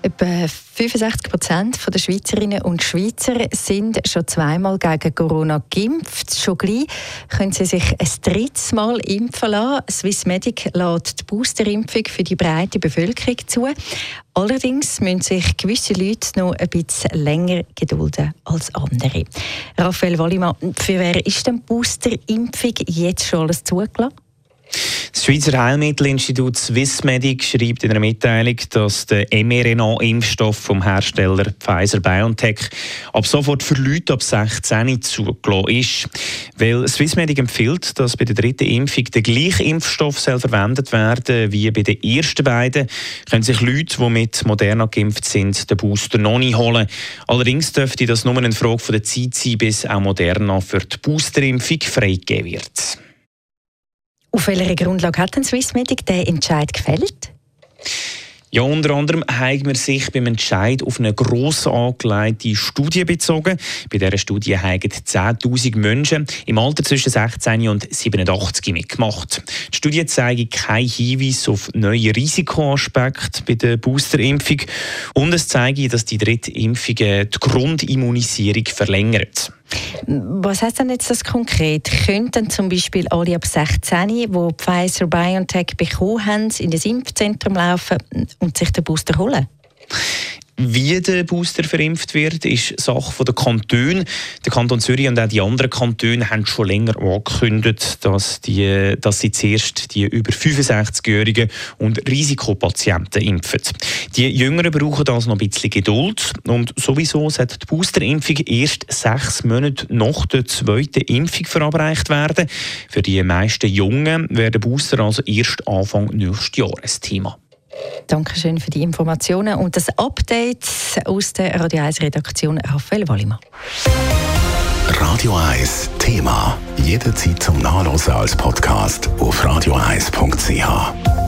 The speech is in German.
Etwa 65 Prozent der Schweizerinnen und Schweizer sind schon zweimal gegen Corona geimpft. Schon gleich können sie sich ein drittes Mal impfen lassen. Swissmedic lädt die Boosterimpfung für die breite Bevölkerung zu. Allerdings müssen sich gewisse Leute noch ein bisschen länger gedulden als andere. Raphael Wallimann, für wer ist denn Boosterimpfung jetzt schon alles zugelassen? Das Schweizer Heilmittelinstitut Swissmedic schreibt in einer Mitteilung, dass der mRNA-Impfstoff vom Hersteller Pfizer-BioNTech ab sofort für Leute ab 16 zugelassen ist. Weil Swissmedic empfiehlt, dass bei der dritten Impfung der gleiche Impfstoff soll verwendet werden wie bei den ersten beiden, können sich Leute, die mit Moderna geimpft sind, den Booster noch nicht holen. Allerdings dürfte das nur eine Frage der Zeit sein, bis auch Moderna für die Boosterimpfung freigegeben wird. Auf welcher Grundlage hat denn Swissmedic den Entscheid gefällt? Ja, unter anderem haben wir sich beim Entscheid auf eine gross angelegte Studie bezogen. Bei dieser Studie haben 10.000 Menschen im Alter zwischen 16 und 87 mitgemacht. Die Studie zeigt keinen Hinweis auf neue Risikoaspekte bei der Boosterimpfung und es zeigt, dass die dritte Impfung die Grundimmunisierung verlängert. Was heißt denn jetzt das konkret? Könnten zum Beispiel alle ab 16, die Pfizer BioNTech bekommen haben, in das Impfzentrum laufen und sich den Booster holen? Wie der Booster verimpft wird, ist Sache der Kantone. Der Kanton Zürich und auch die anderen Kantone haben schon länger angekündigt, dass, die, dass sie zuerst die über 65-Jährigen und Risikopatienten impfen. Die Jüngeren brauchen also noch ein bisschen Geduld. Und sowieso sollte die Boosterimpfung erst sechs Monate nach der zweiten Impfung verabreicht werden. Für die meisten Jungen wäre der Booster also erst Anfang nächstes Jahr ein Thema. Dankeschön für die Informationen und das Update aus der Radio 1 Redaktion Raphael Wallimann. Radio 1 Thema. Jederzeit zum Nachlesen als Podcast auf radio1.ch.